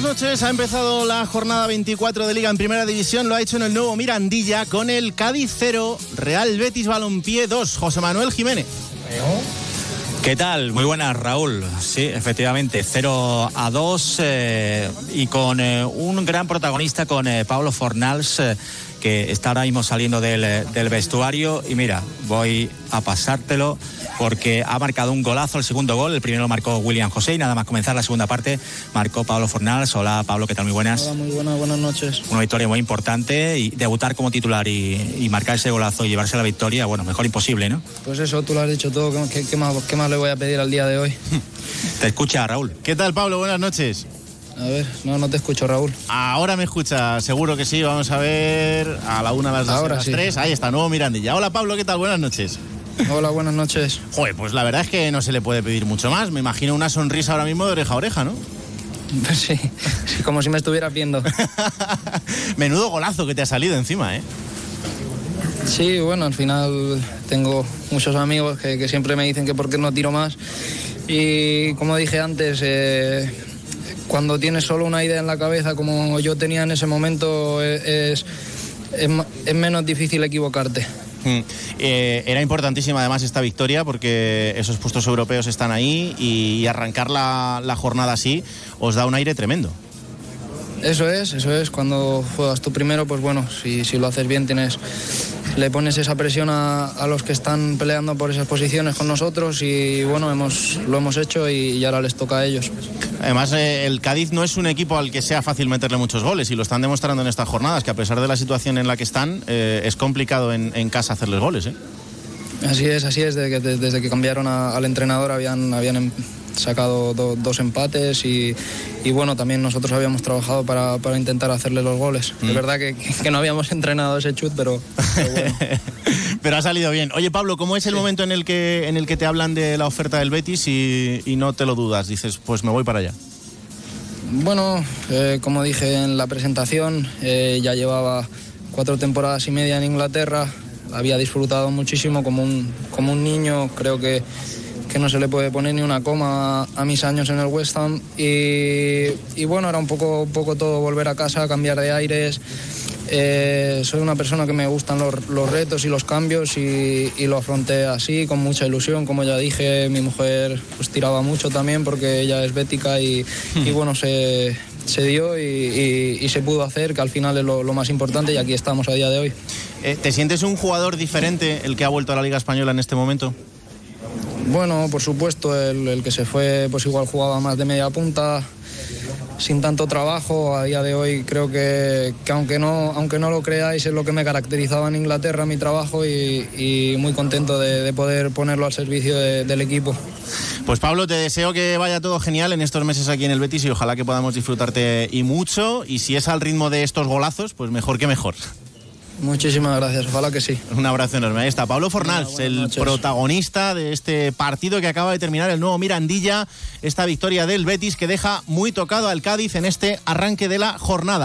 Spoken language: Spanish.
buenas noches. Ha empezado la jornada 24 de Liga en Primera División. Lo ha hecho en el nuevo Mirandilla con el Cádiz 0, Real Betis Balompié 2. José Manuel Jiménez. ¿Qué tal? Muy buenas, Raúl. Sí, efectivamente, 0 a 2 eh, y con eh, un gran protagonista, con eh, Pablo Fornals, eh, que está ahora mismo saliendo del, eh, del vestuario. Y mira, voy a pasártelo porque ha marcado un golazo, el segundo gol. El primero lo marcó William José y nada más comenzar la segunda parte marcó Pablo Fornals. Hola, Pablo, ¿qué tal? Muy buenas. Hola, muy buenas, buenas noches. Una victoria muy importante y debutar como titular y, y marcar ese golazo y llevarse la victoria, bueno, mejor imposible, ¿no? Pues eso, tú lo has dicho todo. ¿Qué, qué- qué más, qué más le voy a pedir al día de hoy? Te escucha, Raúl. ¿Qué tal, Pablo? Buenas noches. A ver, no, no te escucho, Raúl. Ahora me escucha, seguro que sí. Vamos a ver a la una, a las dos, Ahora a las sí. tres. Ahí está, nuevo Mirandilla. Hola, Pablo, ¿qué tal? Buenas noches. Hola, buenas noches. Joder, pues la verdad es que no se le puede pedir mucho más. Me imagino una sonrisa ahora mismo de oreja a oreja, ¿no? Pues sí, como si me estuvieras viendo. Menudo golazo que te ha salido encima, ¿eh? Sí, bueno, al final tengo muchos amigos que, que siempre me dicen que por qué no tiro más. Y como dije antes, eh, cuando tienes solo una idea en la cabeza, como yo tenía en ese momento, es, es menos difícil equivocarte. Mm. Eh, era importantísima además esta victoria porque esos puestos europeos están ahí y, y arrancar la, la jornada así os da un aire tremendo. Eso es, eso es. Cuando juegas tú primero, pues bueno, si, si lo haces bien, tienes, le pones esa presión a, a los que están peleando por esas posiciones con nosotros y bueno, hemos, lo hemos hecho y, y ahora les toca a ellos. Además, eh, el Cádiz no es un equipo al que sea fácil meterle muchos goles y lo están demostrando en estas jornadas, que a pesar de la situación en la que están, eh, es complicado en, en casa hacerles goles. ¿eh? Así es, así es. Desde que, de- desde que cambiaron a- al entrenador habían, habían em- sacado do- dos empates y, y bueno, también nosotros habíamos trabajado para, para intentar hacerle los goles. Es verdad que, que no habíamos entrenado ese chut, pero, pero bueno. Pero ha salido bien. Oye, Pablo, ¿cómo es el momento en el, que, en el que te hablan de la oferta del Betis y, y no te lo dudas? Dices, pues me voy para allá. Bueno, eh, como dije en la presentación, eh, ya llevaba cuatro temporadas y media en Inglaterra, había disfrutado muchísimo como un, como un niño, creo que, que no se le puede poner ni una coma a, mis años en el West Ham y, y bueno, era un poco, un poco todo volver a casa, cambiar de aires. Eh, soy una persona que me gustan los, los retos y los cambios y, y lo afronté así, con mucha ilusión. Como ya dije, mi mujer pues, tiraba mucho también porque ella es bética y, y bueno, se, se dio y, y- y se pudo hacer, que al final es lo, lo más importante y aquí estamos a día de hoy. Eh, ¿Te sientes un jugador diferente el que ha vuelto a la Liga Española en este momento? Bueno, por supuesto, el, que se fue pues igual jugaba más de media punta, sin tanto trabajo. A día de hoy creo que, que aunque, no, aunque no lo creáis es lo que me caracterizaba en Inglaterra, mi trabajo, y, muy contento de, de poder ponerlo al servicio de- del equipo. Pues Pablo, te deseo que vaya todo genial en estos meses aquí en el Betis y ojalá que podamos disfrutarte y mucho. Y si es al ritmo de estos golazos, pues mejor que mejor. Muchísimas gracias, ojalá que sí. Un abrazo enorme. Ahí está Pablo Fornals, el noches. protagonista de este partido que acaba de terminar el nuevo Mirandilla, esta victoria del Betis que deja muy tocado al Cádiz en este arranque de la jornada.